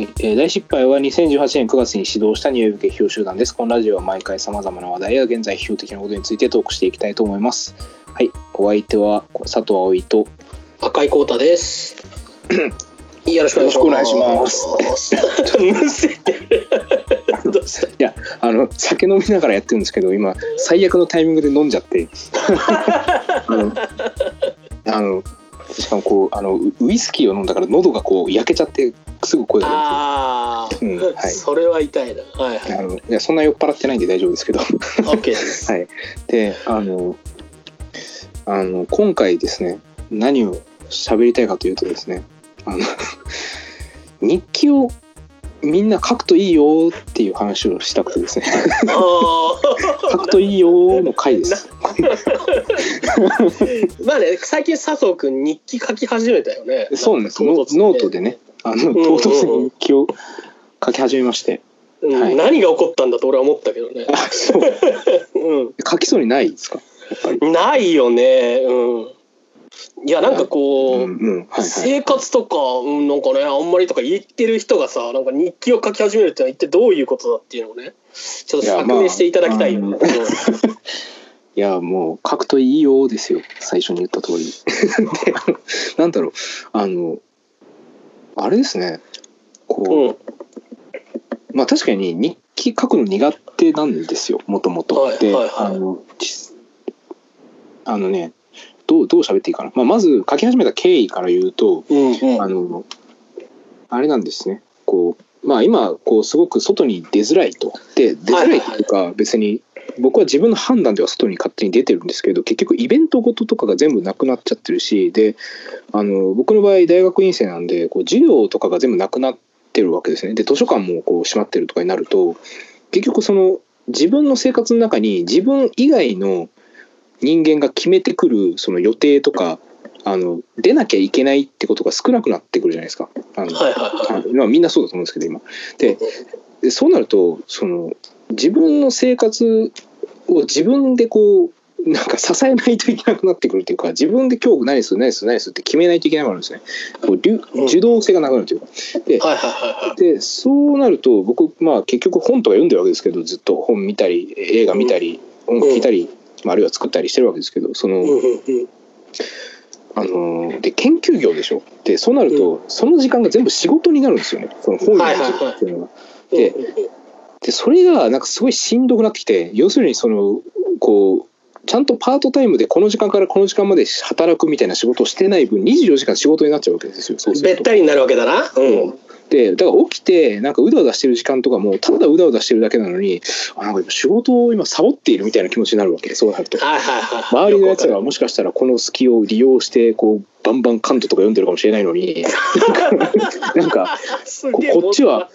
えー大失敗は2018年9月に始動したニューウェブ劇評集団です。このラジオは毎回様々な話題や現在批評的なことについてトークしていきたいと思います。はい、お相手は佐藤葵と、赤井光太で す。よろしくお願いします。いや、あの、酒飲みながらやってるんですけど、今、最悪のタイミングで飲んじゃって、あの、しかもこう、あの、ウウイスキーを飲んだから喉がこう焼けちゃって、すぐ声がああ、うんはいそれは痛いな。はいはい。あの、いや、そんな酔っ払ってないんで大丈夫ですけど、オッケーです。はい。で、あの、あの、今回ですね、何を喋りたいかというとですね、あの、日記をみんな書くといいよっていう話をしたくてですね、あ 書くといいよの回です。ーまあね、最近佐藤君日記書き始めたよね。そうなんです。ノートでね、あの、んうん唐突に日記を書き始めまして、うんはい何が起こったんだと俺は思ったけどね。あ、そう。う書きそうにないですか？ないよね。うん。いやなんかこう。うん、うん、はいはい。生活とか、うん、なんかねあんまりとか言ってる人がさなんか日記を書き始めるってのは一体どういうことだっていうのをねちょっといや釈明していただきたいよ、まあうん いやもう書くといいよですよ最初に言った通り なんだろうあのあれですね。こう、うん。まあ確かに日記書くの苦手なんですよ。もともとはいで、はいはい。あのちあのねどうどう喋っていいかな、まあ、まず書き始めた経緯から言うとうんうん。あのあれなんですね。こうまあ今こうすごく外に出づらいと。で出づらいっていうか別に僕は自分の判断では外に勝手に出てるんですけど結局イベントごととかが全部なくなっちゃってるしであの僕の場合大学院生なんでこう授業とかが全部なくなってるわけですねで図書館もこう閉まってるとかになると結局その自分の生活の中に自分以外の人間が決めてくるその予定とかあの出なきゃいけないってことが少なくなってくるじゃないですか。あのはいはいはいあまあ、みんなそうだと思うんですけど今。ででそうなるとその自分の生活を自分でこうなんか支えないといけなくなってくるっていうか自分で今日何する何する何するって決めないといけなくなるんですね。こう受動性がなくなるというか。ではいはいはいはい。でそうなると僕まあ結局本とか読んでるわけですけどずっと本見たり映画見たり、音楽聴いたり、まあ、あるいは作ったりしてるわけですけどその、うんうんうんあのーで研究業でしょ。でそうなると、その時間が全部仕事になるんですよね。その本読む時間っていうのが。ででそれがなんかすごいしんどくなってきて要するにそのこうちゃんとパートタイムでこの時間からこの時間まで働くみたいな仕事をしてない分24時間仕事になっちゃうわけですよ。そう。べったりになるわけだな。うん。でだから起きてなんかうだうだしてる時間とかもただうだうだしてるだけなのにあなんか今仕事を今サボっているみたいな気持ちになるわけそうなると。はいはいはい周りのやつがもしかしたらこの隙を利用してこうバンバンカントとか読んでるかもしれないのに。なんかこっちは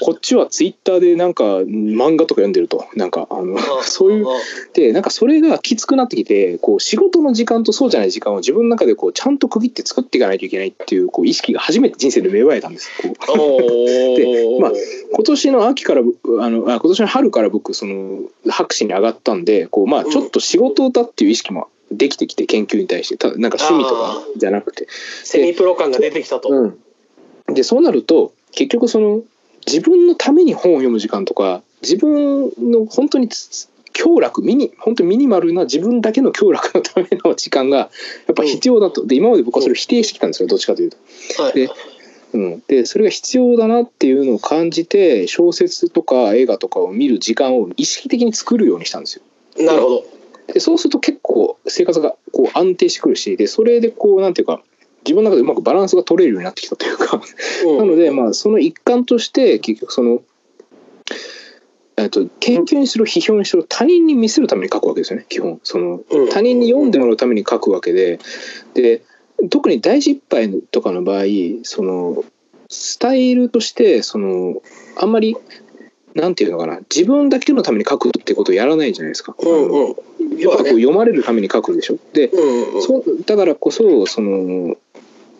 こっちはツイッターでなんか漫画とか読んでると。なんかあの そういうでなんかそれがきつくなってきてこう仕事の時間とそうじゃない時間を自分の中でこうちゃんと区切って作っていかないといけないっていうこう意識が初めて人生で芽生えたんです。こう。おー。まあ今年の秋から僕あのあ今年の春から僕その博士に上がったんでこう、まあ、うん。ちょっと仕事だっていう意識もできてきて研究に対してただなんか趣味とかじゃなくて、セミプロ感が出てきたと、うん、でそうなると結局その自分のために本を読む時間とか自分の本当につ強楽ミニ本当にミニマルな自分だけの強楽のための時間がやっぱ必要だと。で今まで僕はそれを否定してきたんですよどっちかというと。はい。でうん、でそれが必要だなっていうのを感じて小説とか映画とかを見る時間を意識的に作るようにしたんですよ。なるほどでそうすると結構生活がこう安定してくるしでそれでこうなんていうか自分の中でうまくバランスが取れるようになってきたというか。うん。なのでまあその一環として結局その、えっと研究にしろ批評にしろ他人に見せるために書くわけですよね基本。そのうん。他人に読んでもらうために書くわけで。で特に大失敗とかの場合そのスタイルとしてそのあんまりなんていうのかな自分だけのために書くってことをやらないじゃないですか。うんうん。やっぱこう読まれるために書くでしょ？でうんうんそうだからこそその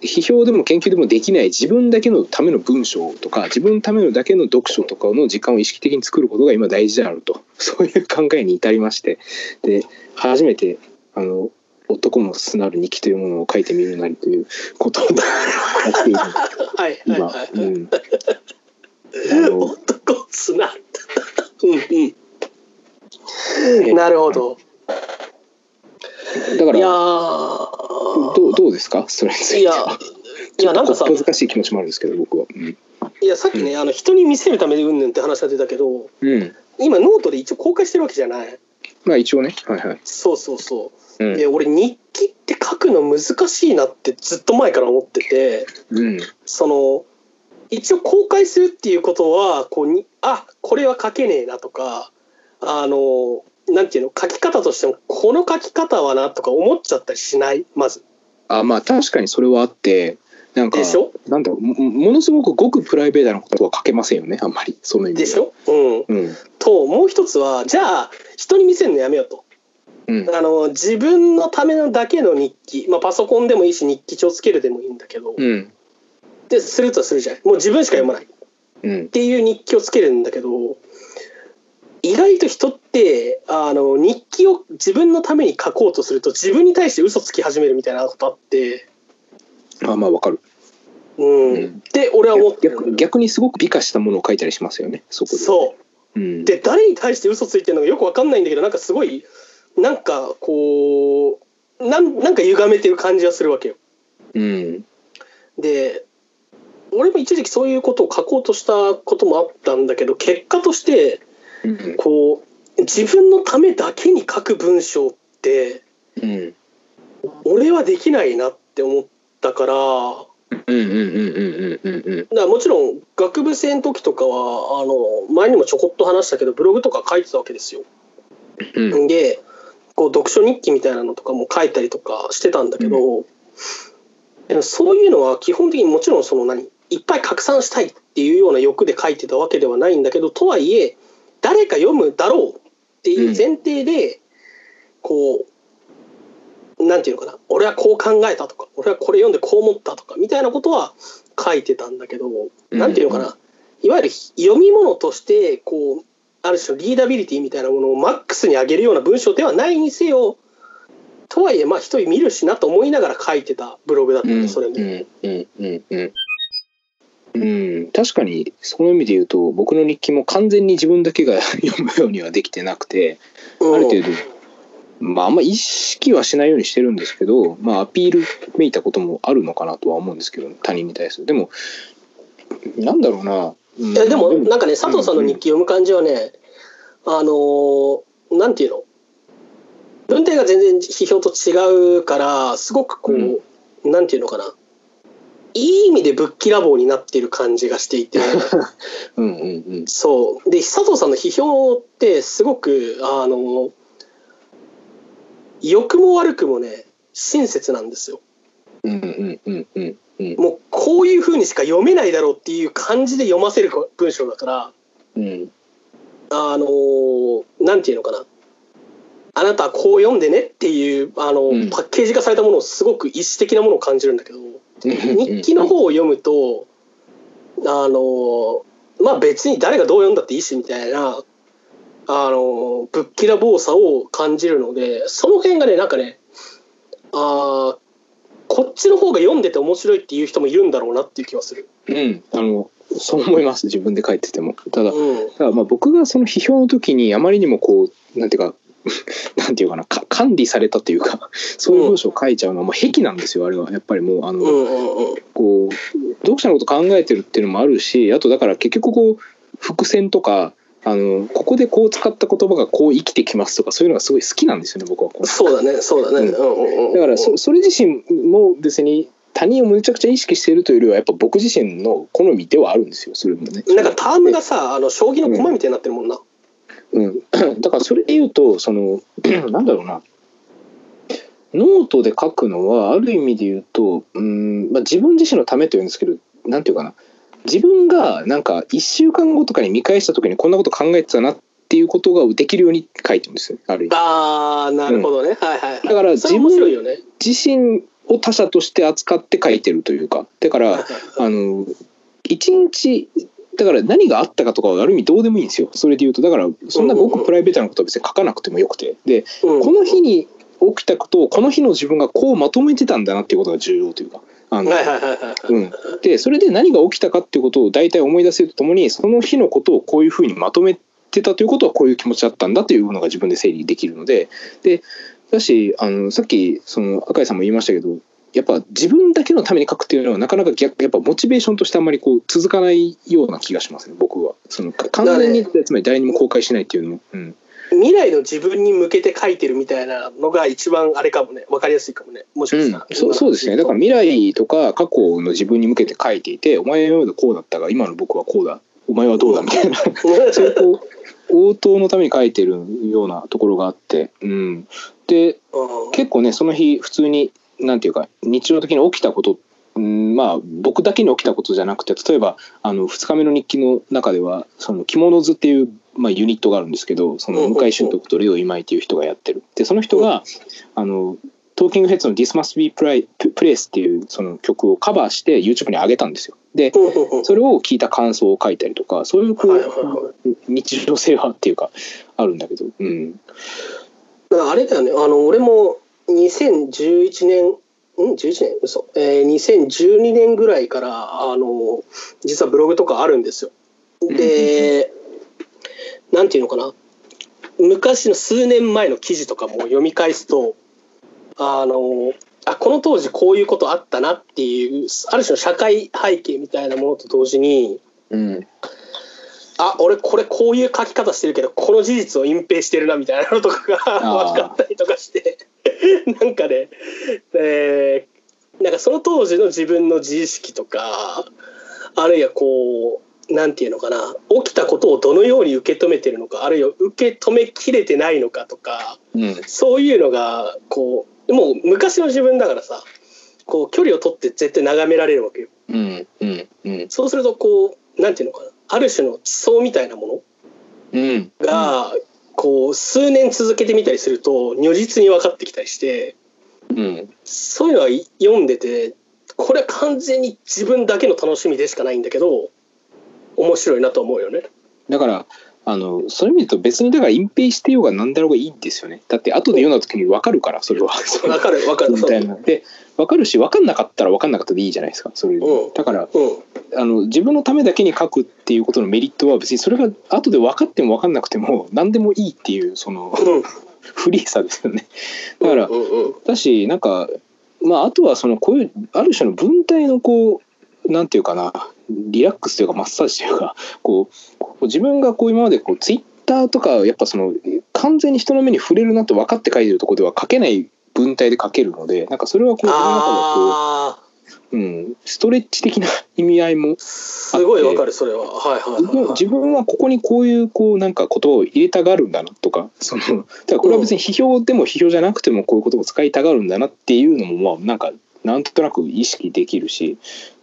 批評でも研究でもできない自分だけのための文章とか自分のためのだけの読書とかの時間を意識的に作ることが今大事であると。そういう考えに至りまして。で初めてあの男の素なる日記というものを書いてみるなりということを やっている。はいはい今、はい。うん、男つなうんうん。なるほど。だからいやどうどうですか？それについいやては。いやなんかさ難しい気持ちもあるんですけど僕は。うん。いやさっきね、あの人に見せるためでうんぬんって話が出たけどうん、今ノートで一応公開してるわけじゃない。まあ一応ね。はいはい。そうそうそう。うん。で俺日記って書くの難しいなってずっと前から思っててうん。その一応公開するっていうことはこうにあこれは書けねえなとかあのなんていうの書き方としてもこの書き方はなとか思っちゃったりしない？まず。あまあ確かにそれはあってなんかでしょ？なんだろうもものすごくごくプライベートなことは書けませんよねあんまり。その意味でしょ？うん。うん。ともう一つはじゃあ人に見せるのやめようと。うん。あの自分のためのだけの日記、まあ、パソコンでもいいし日記帳つけるでもいいんだけど、うんでするとするじゃん。もう自分しか読まない。っうん。ていう日記をつけるんだけど意外と人ってあの日記を自分のために書こうとすると自分に対して嘘つき始めるみたいなことあって、あまあわかる。うん。うん。って俺は思ってる。逆逆にすごく美化したものを書いたりしますよねそこで。そう。うん。で誰に対して嘘ついてるのかよく分かんないんだけどなんかすごいなんかこうなんなんか歪めてる感じがするわけよ。うん。で俺も一時期そういうことを書こうとしたこともあったんだけど結果としてうん。こう自分のためだけに書く文章ってうん俺はできないなって思ったからもちろん。学部生の時とかはあの前にもちょこっと話したけどブログとか書いてたわけですよ。でこう読書日記みたいなのとかも書いたりとかしてたん。だけど、そういうのは基本的にもちろん。その何いっぱい拡散したいっていうような欲で書いてたわけではないんだけどとはいえ誰か読むだろうっていう前提で、こうなんていうのかな俺はこう考えたとか俺はこれ読んでこう思ったとかみたいなことは書いてたんだけど、なんていうのかな、いわゆる読み物としてこうある種のリーダビリティみたいなものをマックスに上げるような文章ではないにせよとはいえまあ一人見るしなと思いながら書いてたブログだったうん。のそれも。うん。うんうんうんうん確かにその意味で言うと僕の日記も完全に自分だけが 読むようにはできてなくてある程度まああんま意識はしないようにしてるんですけどまあアピールめいたこともあるのかなとは思うんですけど他人に対する。でもなんだろうな、うん。いやでもなんかね佐藤さんの日記読む感じはね、あのーなんていうの？文体が全然批評と違うからすごくこう、なんていうのかな？いい意味でぶっきらぼうになっている感じがしていて。うんうんうん。そう。で佐藤さんの批評ってすごくあの良くも悪くもね親切なんですよ。うんうんうんうんうん。もうこういう風にしか読めないだろうっていう感じで読ませる文章だからうん。あのーなんていうのかな。あなたはこう読んでねっていうあの、うん。パッケージ化されたものをすごく意思的なものを感じるんだけど日記の方を読むとあのーまあ別に誰がどう読んだっていいしみたいなあのーぶっきらぼうさを感じるのでその辺がねなんかねあーこっちの方が読んでて面白いっていう人もいるんだろうなっていう気はする。うん。あのそう思います。自分で書いてても。ただうん。ただまあ僕がその批評の時にあまりにもこうなんていうか なんていうかなか管理されたというか そういう文章を書いちゃうのはもう癖なんですよあれはやっぱりもうあの、こう読者のこと考えてるっていうのもあるしあとだから結局こう伏線とかあのここでこう使った言葉がこう生きてきますとかそういうのがすごい好きなんですよね僕はこうそうだねそうだね。うんだからそそれ自身も別に他人をむちゃくちゃ意識しているというよりはやっぱ僕自身の好みではあるんですよそれもね。なんかタームがさあの将棋の駒みたいになってるもんな。うん、だからそれで言うとその なんだろうな。ノートで書くのはある意味で言うとうん、まあ、自分自身のためというんですけどなんていうかな。自分がなんか1週間後とかに見返した時にこんなこと考えてたなっていうことができるように書いてるんですよ。ある意味。ああなるほどね、はいはいはい。だからそれ面白いよね。自身を他者として扱って書いてるというか。だからあの一日だから何があったかとかはある意味どうでもいいんですよ。それで言うと。だからそんなごくプライベートなことは別に書かなくてもよくて。でうん。この日に起きたことをこの日の自分がこうまとめてたんだなっていうことが重要というか。あの。うん、でそれで何が起きたかっていうことを大体思い出せるとともにその日のことをこういうふうにまとめてたということはこういう気持ちだったんだというのが自分で整理できるので。でだしあのさっきその赤井さんも言いましたけどやっぱ自分だけのために書くっていうのはなかなか逆やっぱモチベーションとしてあんまりこう続かないような気がしますね僕は。そのか完全につまり誰にも公開しないっていうのも、うん、未来の自分に向けて書いてるみたいなのが一番あれかもね、わかりやすいかもね。もしかうんしたら。、そうそうですね。だから未来とか過去の自分に向けて書いていてお前のようでこうだったが今の僕はこうだ。お前はどうだみたいな。そういうこう応答のために書いてるようなところがあって、うん、でうん結構ねその日普通になんていうか日常的に起きたことうんまあ僕だけに起きたことじゃなくて例えばあの2日目の日記の中ではその着物図っていう、まあ、ユニットがあるんですけどその向井俊徳とレオ今井っていう人がやってる。でその人があのトーキングヘッズの「This Must Be Place」っていうその曲をカバーして YouTube に上げたんですよ。でそれを聞いた感想を書いたりとかそういうこう、はいはいは日常性はっていうかあるんだけど、うん、あれだよね、あの俺も2011年、ん ?11 年嘘、えー、2012年ぐらいから、あの、実はブログとかあるんですよ。で、なんていうのかな、昔の数年前の記事とかも読み返すと、あの、あこの当時こういうことあったなっていうある種の社会背景みたいなものと同時にうん、あ俺これこういう書き方してるけどこの事実を隠蔽してるなみたいなのとかが分かったりとかして なんかね、えーなんかその当時の自分の自意識とかあるいはこうなんていうのかな起きたことをどのように受け止めてるのかあるいは受け止めきれてないのかとかうん、そういうのがこうもう昔の自分だからさこう距離を取って絶対眺められるわけよ。うん、うん、うん、そうするとこうなんていうのかなある種の思想みたいなもうん、のが、こう数年続けてみたりすると如実に分かってきたりしてうん、そういうのは読んでてこれは完全に自分だけの楽しみでしかないんだけど面白いなと思うよね。だからあのそういう意味で言うと別にだから隠蔽してようが何だろうがいいんですよね。だって後で読んだ時に分かるからそれは。わかるわかる。みたいな。で分かるし分かんなかったら分かんなかったでいいじゃないですかそれだからうん。あの自分のためだけに書くっていうことのメリットは別にそれが後で分かっても分かんなくても何でもいいっていうそのうん。フリーさですよね。だからだしなんかまああとはそのこういうある種の文体のこうなんていうかなリラックスというかマッサージというか こう自分がこう今までこうツイッターとかやっぱその完全に人の目に触れるなと分かって書いてるところでは書けない文体で書けるのでなんかそれはこう自分の中でこあう、うん、ストレッチ的な意味合いもーすごいわかるそれは。はいはいはい。自分はここにこういうこうなんかことを入れたがるんだなとかそのだからこれは別に批評でも批評じゃなくてもこういうことを使いたがるんだなっていうのもまあなんかなんとなく意識できるし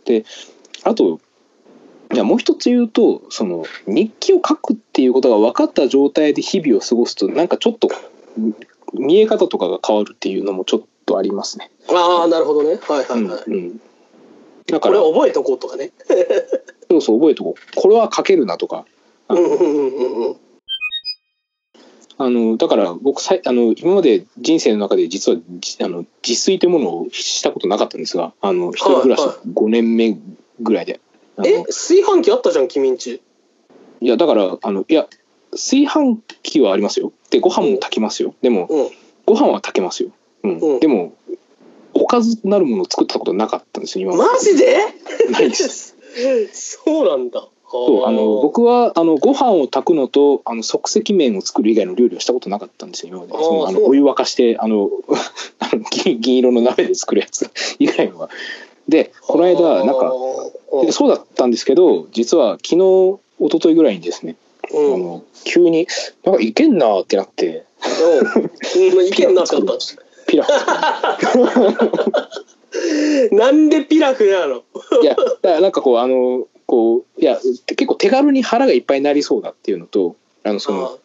であといやもう一つ言うとその日記を書くっていうことが分かった状態で日々を過ごすとなんかちょっと見え方とかが変わるっていうのもちょっとありますね。ああなるほどね。はいはうんいはい。うん、だからこれ覚えとこうとかね。そうそう覚えとこうこれは書けるなとかうんうんうんうんうん。あのだから僕さいあの今まで人生の中で実はじあの自炊というものをしたことなかったんですがあの一人暮らしはい5年目ぐらいで。あのえ炊飯器あったじゃん君んち。いやだからあのいや炊飯器はありますよ。でご飯も炊きますよ。でもうん。ご飯は炊けますよ、うん。うん。でもおかずなるものを作ったことなかったんですよ今まマジで？でないです。そうなんだ。そうあの僕はあのご飯を炊くのとあの即席麺を作る以外の料理をしたことなかったんですよ今まで。そのあのお湯沸かしてあの あの銀銀色の鍋で作るやつ以外はでこの間なんかそうだったんですけど実は昨日一昨日ぐらいにですね、うん。あの急になんかいけんなーってなって。うん、うん、いけんなってなった。ピラフ。なんでピラフなの？いやだからなんかこうあのこういや結構手軽に腹がいっぱいになりそうだっていうのとあのその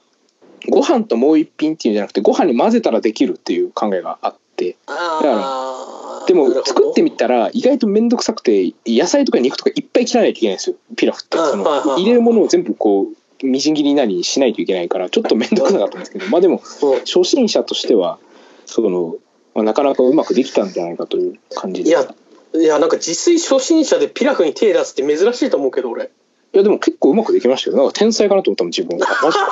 ご飯ともう一品っていうんじゃなくてご飯に混ぜたらできるっていう考えがあって。ああー。でも作ってみたら意外と面倒くさくて野菜とか肉とかいっぱい切らないといけないんですよ。ピラフってその入れるものを全部こうみじん切りなりにしないといけないからちょっと面倒くさかったんですけどまあでもう。ん初心者としてはその、まあ、なかなかうまくできたんじゃないかという感じいやでしたいやなんか自炊初心者でピラフに手出すって珍しいと思うけど俺。いやでも結構うまくできましたよ。なんか天才かなと思ったもん自分が。マジで。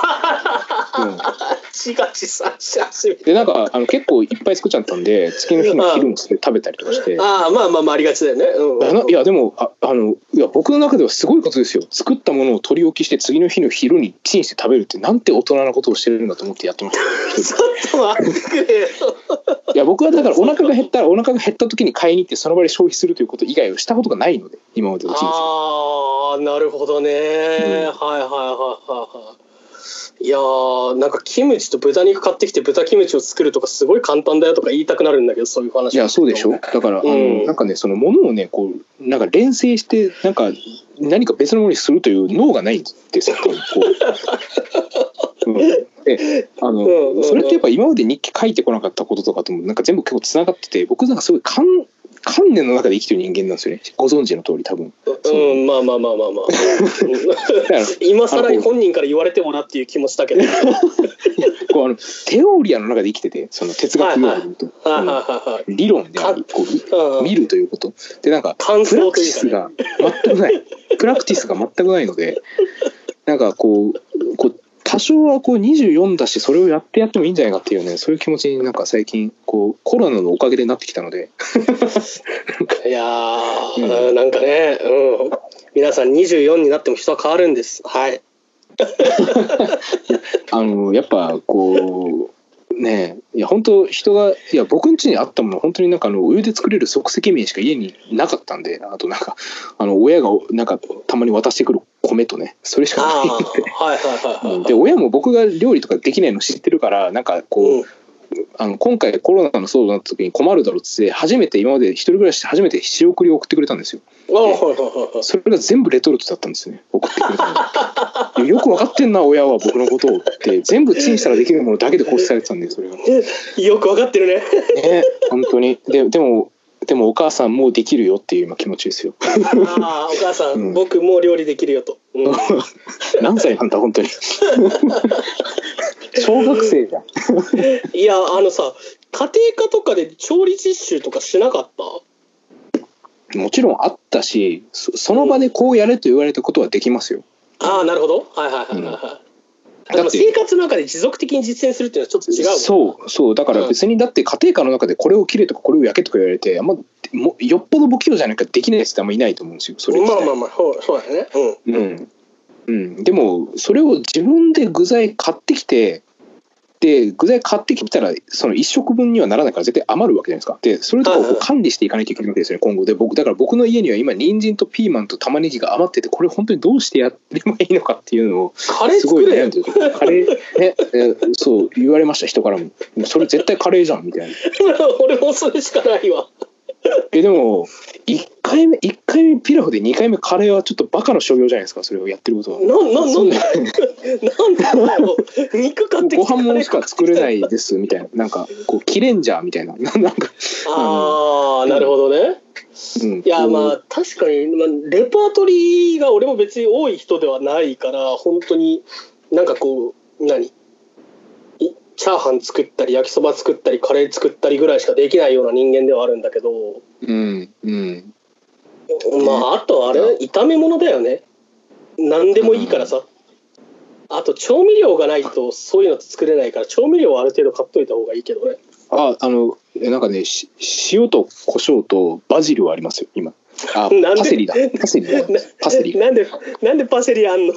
うん自画自賛し始めでなんかあの結構いっぱい作っちゃったんで次の日の昼もそれ食べたりとかして。ああまあまあまあありがちだよね。うん。いやでもああのいや僕の中ではすごいことですよ。作ったものを取り置きして次の日の昼にチンして食べるってなんて大人なことをしてるんだと思ってやってました。よちょっと待ってくれよ。いや僕はだからお腹が減ったらお腹が減った時に買いに行ってその場で消費するということ以外をしたことがないので今までの人生ああなるほどね、はいはいはいはいはいいやーなんかキムチと豚肉買ってきて豚キムチを作るとかすごい簡単だよとか言いたくなるんだけどそういう話。いやそうでしょ。だから、あのうんなんかねそのものをねこうなんか連成してなんか何か別のものにするという脳がないんですよこう、うん、で あの、うんうんうん。それってやっぱ今まで日記書いてこなかったこととかともなんか全部結構つながってて僕なんかすごい観観念の中で生きてる人間なんですよね。ご存知の通り多分。うんまあまあまあまあまあ。今更に本人から言われてもなっていう気もしたけど。は いこうあのテオリアの中で生きててその哲学用語で言うと、はい。うんはいはい理論でありこううん。見るということ。でなんか感プラクティスが全くない。プラクティスが全くないのでなんかこう多少はこう24だしそれをやってやってもいいんじゃないかっていうねそういう気持ちになんか最近こうコロナのおかげでなってきたので。いやー、なんかね、うん、皆さん24になっても人は変わるんです。はい。あのやっぱこうねいや本当人がいや僕ん家にあったもの本当になんかあのお湯で作れる即席麺しか家になかったんであとなんかあの親がなんかたまに渡してくる米とねそれしかないので。はいはいはいはいで親も僕が料理とかできないの知ってるからなんかこう、うんあの今回コロナの騒動になった時に困るだろうっつって初めて今まで一人暮らしして初めて仕送りを送ってくれたんですよ。それが全部レトルトだったんですよね送ってくれたのよく分かってんな親は僕のことをって全部チンしたらできるものだけで構成されてたんでそれが。ねよくわかってるね本当に。ででもでもお母さんもうできるよっていう今気持ちですよ。ああお母さん、うん。僕もう料理できるよと、うん、何歳なんだ本当に。小学生じゃん。いやあのさ家庭科とかで調理実習とかしなかった？もちろんあったしそその場でこうやれと言われたことはできますよ。ああなるほど。はいはいはいはいはい、うんでも生活の中で持続的に実践するっていうのはちょっと違うそうそう。だから別にだって家庭科の中でこれを切れとかこれを焼けとか言われてあんまもよっぽど不器用じゃないかできないやつってあんまいないと思うんですよそれまあまあまあそうそうだよね。うん。うん。うん、でもそれを自分で具材買ってきてで具材買ってきたらその1食分にはならないから絶対余るわけじゃないですか。でそれとかを管理していかないといけないわけですよね今後。で僕だから僕の家には今人参とピーマンと玉ねぎが余っててこれ本当にどうしてやればいいのかっていうのをカレーすごい作れよ。悩んでるカレーね えーそう言われました人からも。それ絶対カレーじゃんみたいな。俺もそれしかないわ えでも1回目1回目ピラフで2回目カレーはちょっとバカの所業じゃないですかそれをやってることは。なななんで？な。なんで？だよ 肉買ってきてご飯ものしか作れないですみたいな。なんかこうキレンジャーみたいな。な なんか、ああなるほどね。うん、いやまあ確かに、まあ、レパートリーが俺も別に多い人ではないから本当になんかこう何？いチャーハン作ったり焼きそば作ったりカレー作ったりぐらいしかできないような人間ではあるんだけどうんうん。まああとあれ炒め物だよね。何でもいいからさ。あと調味料がないとそういうの作れないから調味料はある程度買っといた方がいいけどね。ああのえなんかねし塩と胡椒とバジルはありますよ今。あなんで？パセリだ。パセリだ。パセリいなんでなんでパセリあんの？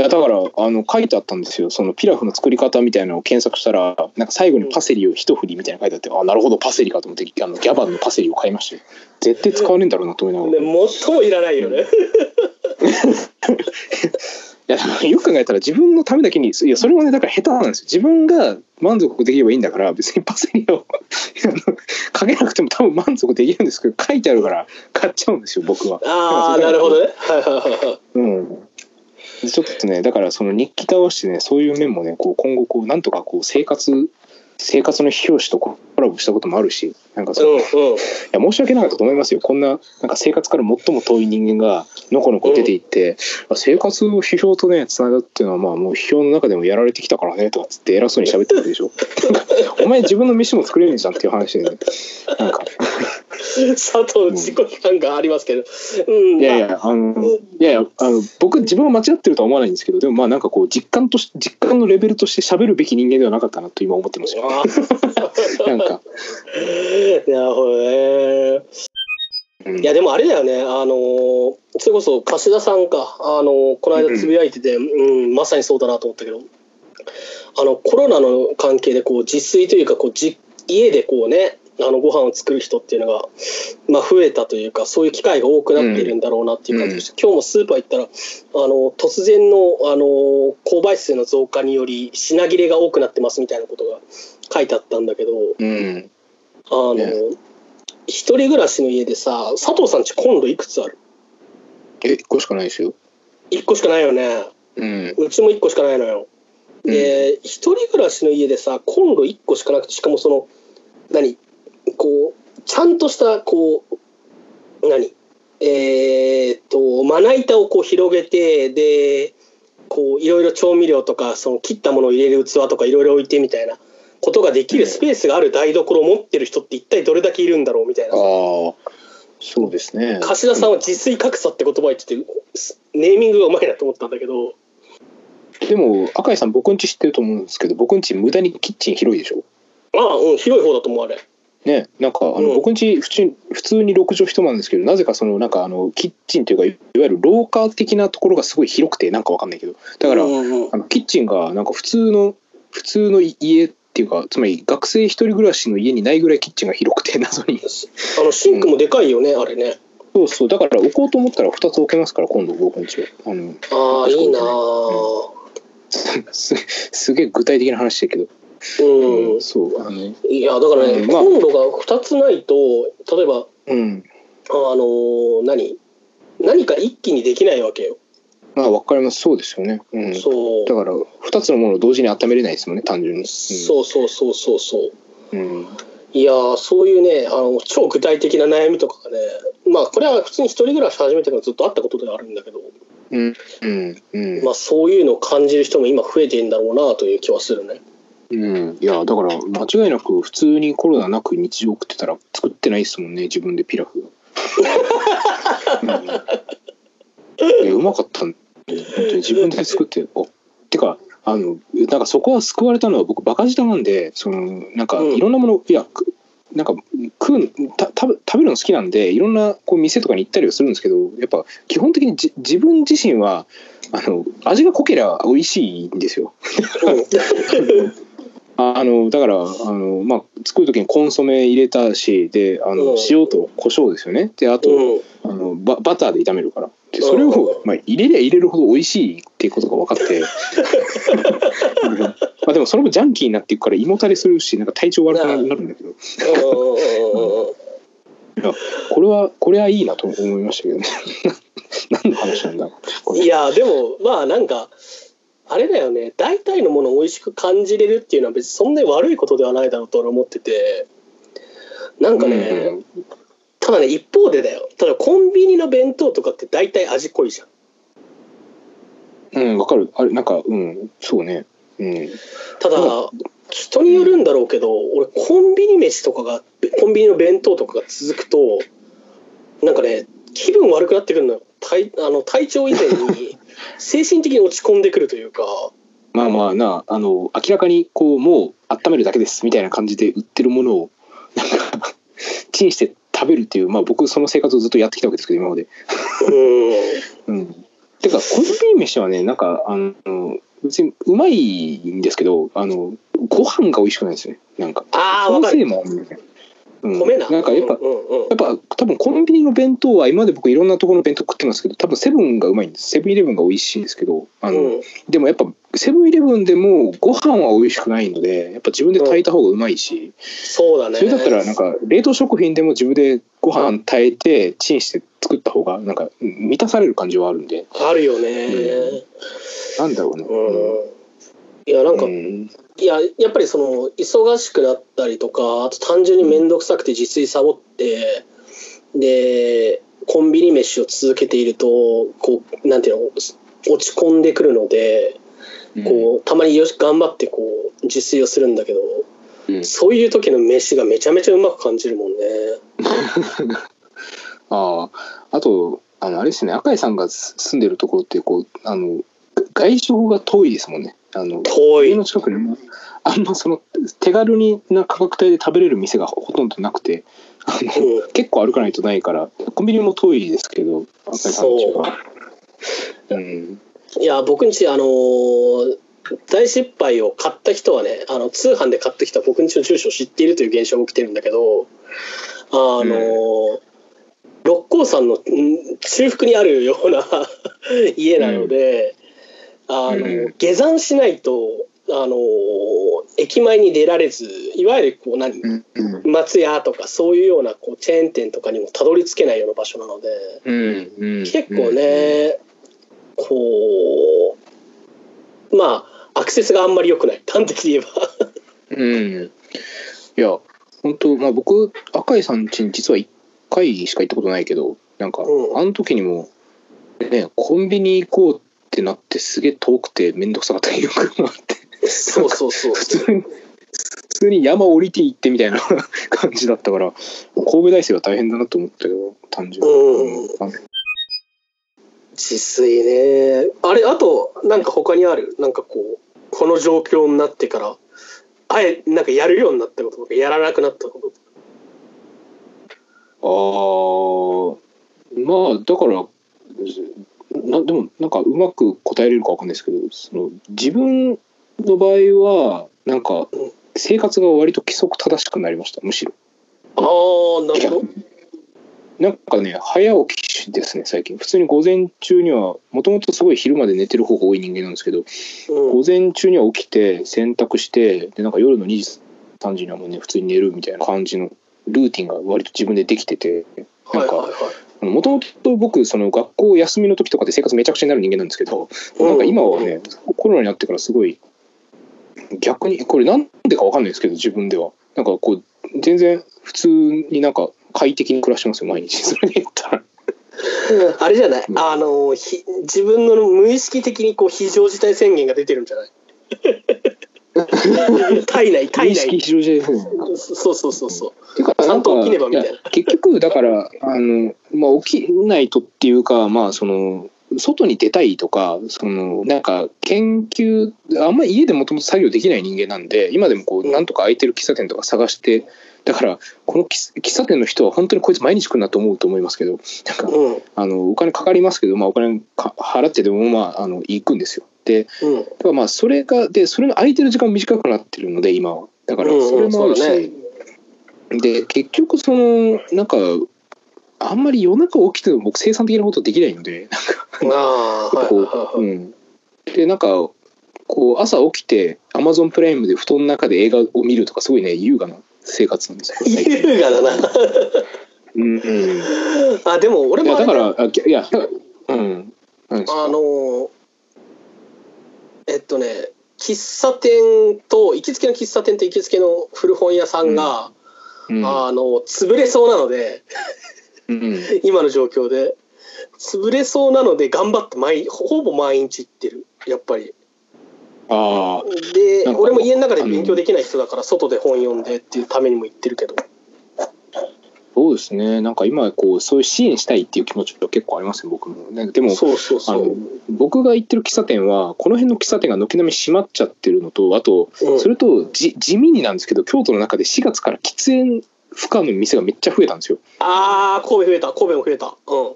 やだからあの書いてあったんですよ。そのピラフの作り方みたいなのを検索したらなんか最後にパセリを一振りみたいなの書いてあって、あなるほどパセリかと思ってあのギャバンのパセリを買いましたよ。絶対使わねえんだろうなと思いながら。ね最もいらないよね。いやよく考えたら自分のためだけにいやそれもねだから下手なんですよ。自分が満足できればいいんだから別にパセリをかけなくても多分満足できるんですけど書いてあるから買っちゃうんですよ僕は。ああなるほどね。はいはいはいはい。うん。でちょっとねだからその日記倒してねそういう面もねこう今後こうなんとかこう生活生活の表紙とコラボしたこともあるしなんかそうんうん。や申し訳なかったと思いますよ。こんななんか生活から最も遠い人間がのこのこ出ていって、あ生活を批評とねつながるっていうのはまあもう批評の中でもやられてきたからねとかっつって偉そうに喋ってるでしょ。お前自分の飯も作れるじゃんっていう話でね。なんか 佐藤の自己批判がありますけど、うん、いやいまあ。やあのいやいやあの僕自分は間違ってるとは思わないんですけどでもまあなんかこう実感とし実感のレベルとして喋るべき人間ではなかったなと今思ってますよ。あ なんか、なるほいやでもあれだよね、あのそれこそ柏田さんか、あのこの間つぶやいてて、うんまさにそうだなと思ったけど、あのコロナの関係でこう自炊というかこうじ家でこうね、あのご飯を作る人っていうのが、まあ、増えたというか、そういう機会が多くなってるんだろうなっていう感じがして、今日もスーパー行ったら、あの突然のあの購買数の増加により、品切れが多くなってますみたいなことが書いてあったんだけど、うん。あの、ね。一人暮らしの家でさ、佐藤さんちコンロいくつある？え1個しかないですよ。一個しかないよね。うん。うちも一個しかないのよ。で、一人暮らしの家でさ、コンロ一個しかなくて、しかもその、何？こう、ちゃんとした、こう、何？えーっと、まな板をこう広げて、で、こう、いろいろ調味料とか、その切ったものを入れる器とかいろいろ置いてみたいなことができるスペースがある台所を持ってる人って一体どれだけいるんだろうみたいな。そうですね。柏田さんは自炊格差って言葉言っててネーミングがうまいなと思ったんだけど。でも赤井さん僕んち知ってると思うんですけど僕んち無駄にキッチン広いでしょ？ああうん広い方だと思うあれねなんかあの、うん。僕んち普通普通に6畳一間なんですけどなぜかそのなんかあのキッチンというかいわゆる廊下的なところがすごい広くてなんかわかんないけど。だから、うんうんあのキッチンがなんか普通の普通の家っていうかつまり学生一人暮らしの家にないぐらいキッチンが広くて 謎に。あのシンクもでかいよね、あれね。そうそう。だから置こうと思ったら2つ置けますから今度僕んちはあのああいいなあすすげえ具体的な話だけど、うん、そうあのいやだからね、うんまあ。コンロが2つないと例えばうん。あのー何？何か一気にできないわけよ、まあ分かります。そうですよね、うん、そう。だから2つのものを同時に温めれないですもんね単純に、うん、そうそうそうそうそう。うん。いやーそういうねあの超具体的な悩みとかがねまあこれは普通に一人暮らし始めてからずっとあったことではあるんだけど、うん。うん。うん。まあ、そういうのを感じる人も今増えてんだろうなという気はするね。うん、いやだから間違いなく普通にコロナなく日常送ってたら作ってないですもんね自分でピラフ、うん、いやうまかったんで本当に自分で作っておてかあのなんかそこは救われたのは僕バカ舌なんでそのなんかうん。いろんなもの、いやくなんか食うた食べ食べるの好きなんでいろんなこう店とかに行ったりはするんですけどやっぱ基本的にじ自分自身はあの味が濃ければ美味しいんですよ。ああのだからあの、まあ、作る時にコンソメ入れたしであの、うん。塩と胡椒ですよね。であと、うん。あのババターで炒めるから。でそれを、うまあ、入れりゃ入れるほど美味しいっていうことが分かって。う んまあでもそれもジャンキーになっていくから胃もたれするしなんか体調悪くなるなるんだけど。いやこれはこれはいいなと思いましたけどね何の話なん。だこれいやでもまあなん。かあれだよね。大体のものを美味しく感じれるっていうのは別にそんなに悪いことではないだろうと俺は思ってて。なんかね、ただね一方でだよ。ただコンビニの弁当とかって大体味濃いじゃん。うんうんわかる。あれなんかうんそうね。うん。ただ人によるんだろうけど俺コンビニ飯とかがコンビニの弁当とかが続くとなんかね気分悪くなってくるのよ体あの体調以前に精神的に落ち込んでくるというか。まあまあなあの明らかにこうもう温めるだけですみたいな感じで売ってるものをなんかチンして食べるっていうまあ僕その生活をずっとやってきたわけですけど今まで。うん。うん、てかコンビニ飯はねなんかあの別にうまいんですけどあのご飯が美味しくないですね。なんかああわかる米な。なんかやっぱ、うんうんうん。やっぱ多分コンビニの弁当は今まで僕いろんなところの弁当食ってますけど多分セブンがうまいんです。セブンイレブンが美味しいんですけどあの、うん。でもやっぱセブンイレブンでもご飯は美味しくないのでやっぱ自分で炊いた方がうまいし、そうだね。それだったらなんか冷凍食品でも自分でご飯炊いてチンして作った方がなんかうん満たされる感じはあるんで。あるよね。なんだろうね。うんいやなんか、うん。いややっぱりその忙しくなったりとかあと単純に面倒くさくて自炊サボってでコンビニ飯を続けているとこうなんていうの落ち込んでくるのでこうたまによし頑張ってこう自炊をするんだけどうん。そういう時の飯がめちゃめちゃうまく感じるもんね。あああとあのあれですね赤井さんが住んでるところってこうあの外食が遠いですもんねあの遠い。家の近くにあんまその手軽にな価格帯で食べれる店がほとんどなくてあのう。ん結構歩かないとないからコンビニも遠いですけど赤井さんの家は。う。ん。いや僕んちあのー大失敗を買った人はねあの通販で買った人は僕んちの住所を知っているという現象が起きてるんだけどあのー六甲山のん中腹にあるような 家なので、あのうん下山しないとあのー駅前に出られずいわゆるこう何、うん松屋とかそういうようなこうチェーン店とかにもたどり着けないような場所なので。結構ね、こうまあアクセスがあんまり良くない端的に言えば。うん。いや本当まあ僕赤井さん家に実は1回しか行ったことないけどなんか、うん。あの時にもねコンビニ行こうってなってすげえ遠くて面倒くさかった記憶があって。そうそうそう普通に普通に山降りて行ってみたいな 感じだったから神戸大生は大変だなと思ったけど単純に、自炊ね。あれあとなんか他にある？なんかこうこの状況になってからあえなんかやるようになったこととかやらなくなったことあーまあだからなでもなんかうまく答えれるかわかんないですけどその自分の場合はなんかうん生活が割と規則正しくなりましたむしろ。ああなるほど。なんかね早起きですね最近。普通に午前中にはもともとすごい昼まで寝てる方が多い人間なんですけどうん。午前中には起きて洗濯してでなんか夜の2時3時にはもうね普通に寝るみたいな感じのルーティンが割と自分でできててなんかはいはいはいもともと僕その学校休みの時とかで生活めちゃくちゃになる人間なんですけどなんか今はねコロナになってからすごい逆にこれなんでかわかんないですけど自分では。なんかこう全然普通になんか快適に暮らしてますよ毎日。それで言ったら。あれじゃない、うん。あのひ自分の無意識的にこう非常事態宣言が出てるんじゃない？体内 体内。そうそうそうそう。てかちゃんと起きねばみたいな。や結局だからあの、まあ、起きないとっていうかまあその外に出たいとかそのなんか研究あんまり家でもともと作業できない人間なんで今でもこうなんとか空いてる喫茶店とか探してだからこの喫喫茶店の人は本当にこいつ毎日来るなと思うと思いますけどなんかうん。あのお金かかりますけど、まあ、お金か払ってでもまああの行くんですよ。でうん。だからまあそれがでそれの空いてる時間も短くなってるので今は。だからうんうんそれもあるし、そうだね。で結局そのなんかあんまり夜中起きても僕生産的なことできないのでなんか う、でなんかこう朝起きてアマゾンプライムで布団の中で映画を見るとかすごいね優雅な生活なんですよ。優雅だな。うんうん、あでも俺もだからあいやうん。あのーえっとね喫茶店と行きつけの喫茶店と行きつけの古本屋さんが、うん。あの潰れそうなのでうん。今の状況で。潰れそうなので頑張って毎ほぼ毎日行ってる。やっぱり。ああで俺も家の中で勉強できない人だから外で本読んでっていうためにも行ってるけどそうですね。なんか今こうそういう支援したいっていう気持ちが結構ありますよ僕も、ね、でもそうそうそあのう、僕が行ってる喫茶店はこの辺の喫茶店が軒並み閉まっちゃってるのとあとうん。それとじ地味になんですけど京都の中で4月から喫煙不可の店がめっちゃ増えたんですよ。ああ神戸増えた。神戸も増えた。うん。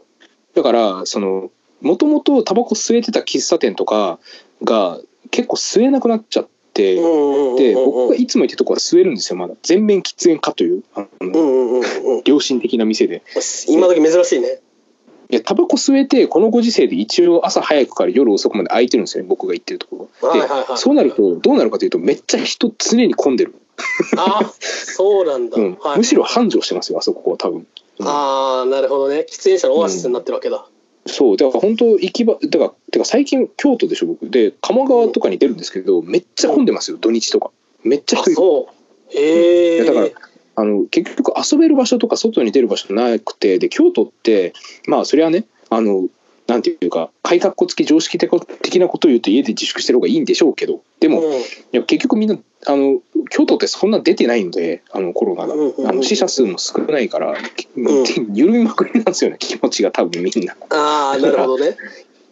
だからそのもともとタバコ吸えてた喫茶店とかが結構吸えなくなっちゃって、うんうんうんうんで僕がいつも行ってるとこは吸えるんですよまだ。全面喫煙家というあの、うんうんうんうん。良心的な店で。今時珍しいね。いやタバコ吸えてこのご時世で一応朝早くから夜遅くまで空いてるんですよね僕が行ってるところが。で、そうなるとどうなるかというとめっちゃ人常に混んでる、ああそうなんだ、うん。はい。むしろ繁盛してますよあそこは多分。うん。ああなるほどね。喫煙者のオアシスになってるわけだ、そうだから本当行き場だからてか最近京都でしょ僕。で鴨川とかに出るんですけどめっちゃ混んでますよ土日とか。めっちゃあ人いるへえだからあの結局遊べる場所とか外に出る場所なくてで京都ってまあそれはねあのなんていうか改革付き常識的なことを言うと家で自粛してる方がいいんでしょうけどでも、うん。いや結局みんなあの京都ってそんな出てないのであのコロナ。が、うんうんうん。あの死者数も少ないから、ん。緩みまくりなんですよね気持ちが多分みんな。ああなるほどね。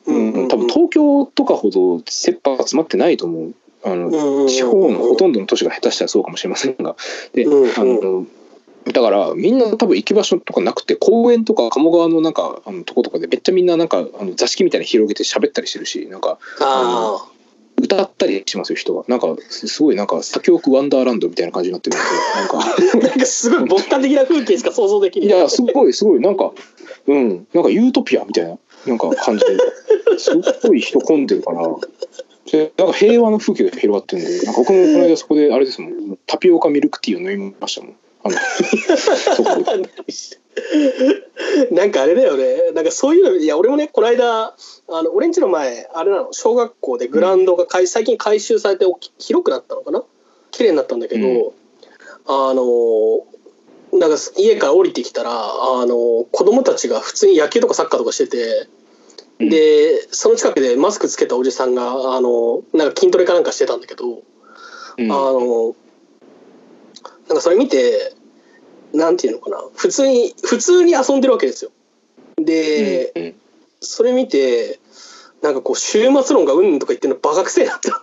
うん多分東京とかほど切羽詰まってないと思う。あの、うんうんうん地方のほとんどの都市が下手したらそうかもしれませんが。で、うんうん。あのだからみんな多分行き場所とかなくて公園とか鴨川のなんかあのとことかでめっちゃみんななんかあの座敷みたいに広げて喋ったりしてるしなんかあ歌ったりしますよ人がなんかすすごいなんか左京区ワンダーランドみたいな感じになってるんでなんか。あ なんかすごい牧歌的な風景しか想像できない。いやすごいすごいなんかうん。なんかユートピアみたいななんか感じで。すごい人混んでるから。でなんか平和の風景が広がってるんでなんか僕もこの間そこであれですもん。タピオカミルクティーを飲みましたもんあ のなんかあれだよね。なんかそういうのいや俺もねこの間あの俺んちの前あれなの小学校でグラウンドがかい最近改修されて広くなったのかな？綺麗になったんだけど、うん。あのなんか家から降りてきたらあの子供たちが普通に野球とかサッカーとかしてて、うん。でその近くでマスクつけたおじさんがあのなんか筋トレかなんかしてたんだけど、うん。あのなんかそれ見てなんていうのかな。普通に普通に遊んでるわけですよ。で、うんそれ見てなんかこう終末論がうんとか言ってるのバカくせえなってなっ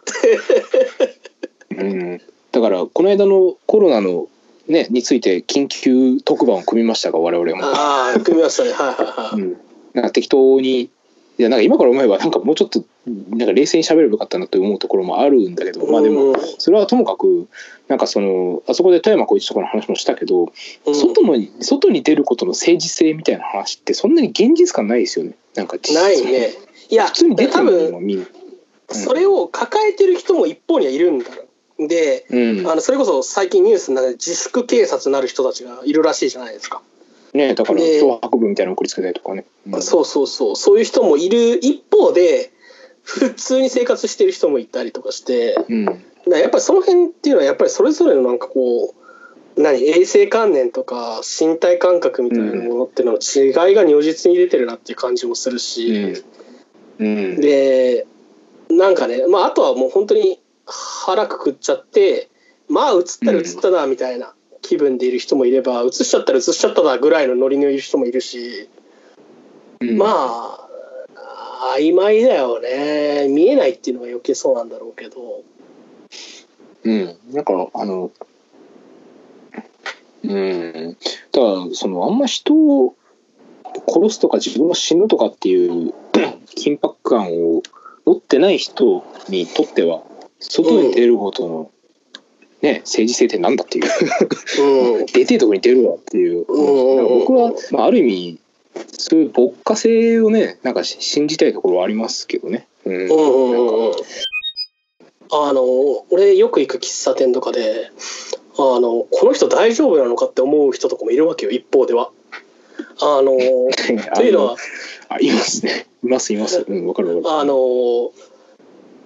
て。うん。だからこの間のコロナのねについて緊急特番を組みましたが我々も、ああ組みましたね。はいはいはい、うん、なんか適当にいやなんか今から思えばなんかもうちょっとなんか冷静に喋ればよかったなと思うところもあるんだけどまあでもうんそれはともかくなんかそのあそこで富山浩一とかの話もしたけど、うん。外の外に出ることの政治性みたいな話ってそんなに現実感ないですよね。なんか実ないね。いや普通に出てるのみん。な。それを抱えてる人も一方にはいるんだ。で、うん。あのそれこそ最近ニュースの中で自粛警察になる人たちがいるらしいじゃないですか、ねだからで脅迫文みたいなの送りつけたりとかね。うん。そうそうそう。そういう人もいる一方で普通に生活してる人もいたりとかしてうん。やっぱりその辺っていうのはやっぱりそれぞれのなんかこう何？衛生観念とか身体感覚みたいなものっていうのの違いが如実に出てるなっていう感じもするし、うん。でなんかねまああとはもう本当に腹くくっちゃってまあ映ったら映ったなみたいな気分でいる人もいれば映しちゃったら映しちゃったなぐらいのノリのいる人もいるし、うん。まあ曖昧だよね。見えないっていうのが余計そうなんだろうけど。うん、なんかあのうん。だからそのあんま人を殺すとか自分が死ぬとかっていう 緊迫感を持ってない人にとっては外に出ることの、ね、政治性ってなんだっていう。うん。出てえとこに出るわっていう、うん。僕は、まあ、ある意味そういう牧歌性をねなんかし信じたいところはありますけどね。うん。うんうんあの俺よく行く喫茶店とかであのこの人大丈夫なのかって思う人とかもいるわけよ一方では。あの というのはあいますね。いますいます。うんわかるわかる。あの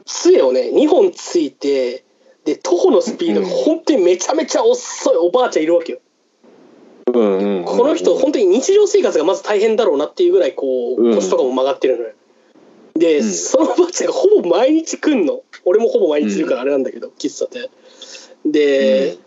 杖をね2本ついてで徒歩のスピードが本当にめちゃめちゃ遅いおばあちゃんいるわけよ。うんうんうんこの人本当に日常生活がまず大変だろうなっていうぐらいこううん。腰とかも曲がってるのよ。で、うん。そのおばあちゃんがほぼ毎日来んの。俺もほぼ毎日いるからあれなんだけど、喫茶店。で、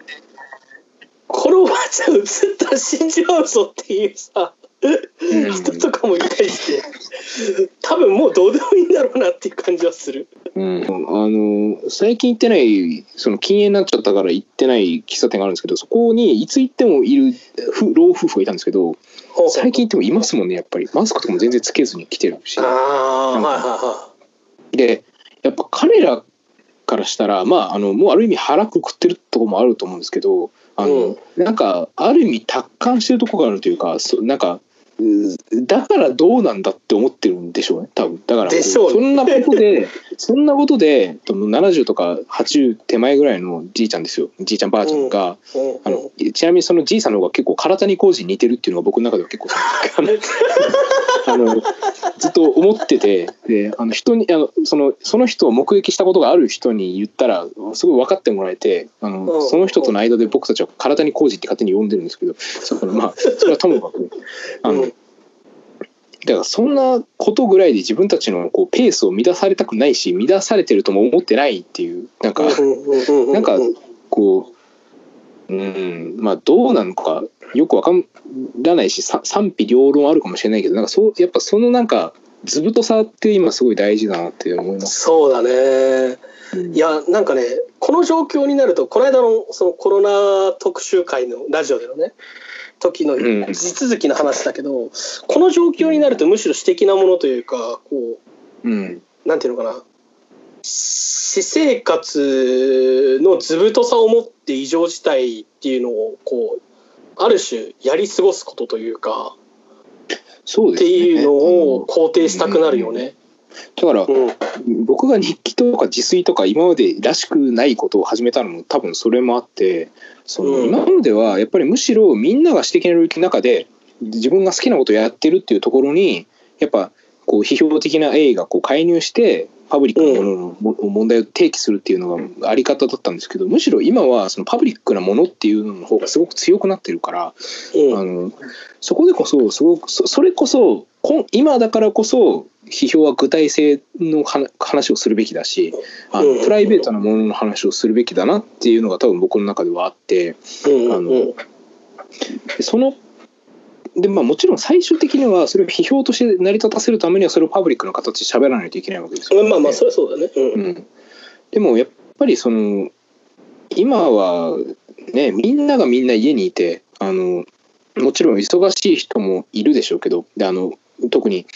このおばあちゃん映ったら死んじまうぞっていうさ。うん 人とかもいたりして多分もうどうでもいいんだろうなっていう感じはする。うん、あの最近行ってないその禁煙になっちゃったから行ってない喫茶店があるんですけどそこにいつ行ってもいるふ老夫婦がいたんですけど最近行ってもいますもんねやっぱり。マスクとかも全然つけずに来てるし。ああはいはいはでやっぱ彼らからしたらまああのもうある意味腹くくってるところもあると思うんですけどあの、なんかある意味達観してるところがあるというかそなんかうだからどうなんだって思ってるんでしょうね多分。だからそんなことで そんなことでと70とか80手前ぐらいのじいちゃんですよ。じいちゃんばあちゃんが、い。うん。あのちなみにそのじいさんの方が結構唐谷浩二に似てるっていうのが僕の中では結構 あのずっと思っててであの人にあのそのその人を目撃したことがある人に言ったらすごい分かってもらえてあの、うん。その人との間で僕たちは唐谷浩二って勝手に呼んでるんですけどそのまあそれはともかく。あの、うんだからそんなことぐらいで自分たちのこうペースを乱されたくないし乱されてるとも思ってないっていうなんかなんかこううんまあどうなのかよくわからないし賛否両論あるかもしれないけどなんかそうやっぱそのなんか図太さって今すごい大事だなって思います。そうだね、うん、いやなんかねこの状況になるとこの間のそのコロナ特集会のラジオでのね。時の地続きの話だけど、うん、この状況になるとむしろ私的なものというかこう、うん、なんていうのかな。私生活の図太さを持って異常事態っていうのをこうある種やり過ごすことというかそうですね、っていうのを肯定したくなるよね。だから、うん、僕が日記とか自炊とか今までらしくないことを始めたのも多分それもあってその、今まではやっぱりむしろみんなが指摘の領域の中で自分が好きなことをやってるっていうところにやっぱこう批評的な A がこう介入してパブリックなものの問題を提起するっていうのがあり方だったんですけどむしろ今はそのパブリックなものっていうのの方がすごく強くなってるから、うん、あのそこでこそすごくそれこそ今だからこそ批評は具体性の話をするべきだしあのプライベートなものの話をするべきだなっていうのが多分僕の中ではあって、あのそのでまあもちろん最終的にはそれを批評として成り立たせるためにはそれをパブリックの形で喋らないといけないわけですよ、ね、まあまあそれはそうだね、うん、うん、でもやっぱりその今はねみんながみんな家にいてあのもちろん忙しい人もいるでしょうけどであの特に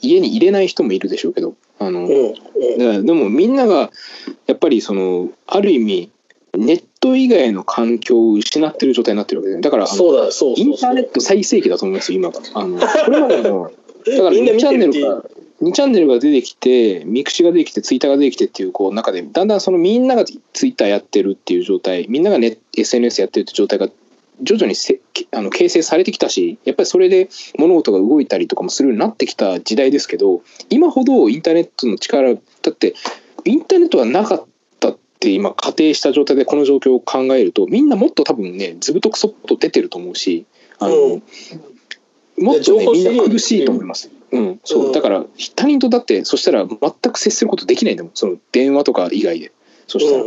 家に入れない人もいるでしょうけどあの、うんうん、でもみんながやっぱりそのある意味ネット以外の環境を失ってる状態になってるわけで、ね、だからそうだそうインターネット最盛期だと思います今が。あのこれまでのだから2チャンネルが2チャンネルが出てきてミクシが出てきてツイッターが出てきてっていうこう中でだんだんそのみんながツイッターやってるっていう状態みんなが、ね、SNS やってるっていう状態が徐々にせあの形成されてきたしやっぱりそれで物事が動いたりとかもするようになってきた時代ですけど今ほどインターネットの力だってインターネットがなかっって今仮定した状態でこの状況を考えるとみんなもっと多分ねずぶとくそっと出てると思うしあの、うん、もっとねみんな苦しいと思います。うん、そう。だから他人とだってそしたら全く接することできないんだもん。その電話とか以外で。そしたら。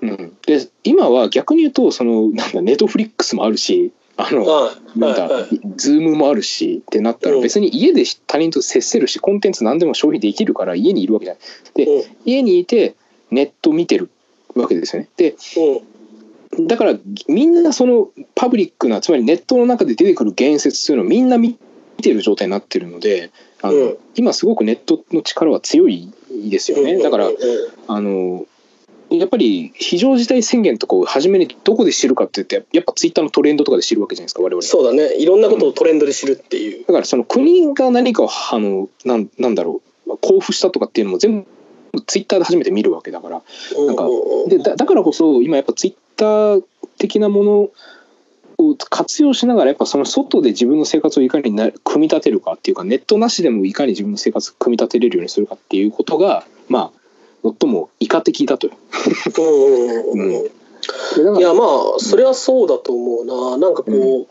うん、で今は逆に言うとそのなんだネットフリックスもあるしあの、なんだ、ズームもあるしってなったら別に家で他人と接せるしコンテンツ何でも消費できるから家にいるわけじゃない。で、家にいてネット見てるわけですよね。で、だからみんなそのパブリックなつまりネットの中で出てくる言説というのをみんな見てる状態になってるのであの、うん、今すごくネットの力は強いですよね。だから、あのやっぱり非常事態宣言とかを初めにどこで知るかって言ってやっぱツイッターのトレンドとかで知るわけじゃないですか我々。そうだね。いろんなことをトレンドで知るっていう、うん、だからその国が何かをあのなんなんだろう交付したとかっていうのも全部ツイッターで初めて見るわけだから。なんかでだだからこそ今やっぱツイッター的なものを活用しながらやっぱその外で自分の生活をいかにな組み立てるかっていうかネットなしでもいかに自分の生活を組み立てれるようにするかっていうことがまあ最も以下的だと。う。ん、いやまあそれはそうだと思うな。なんかこう、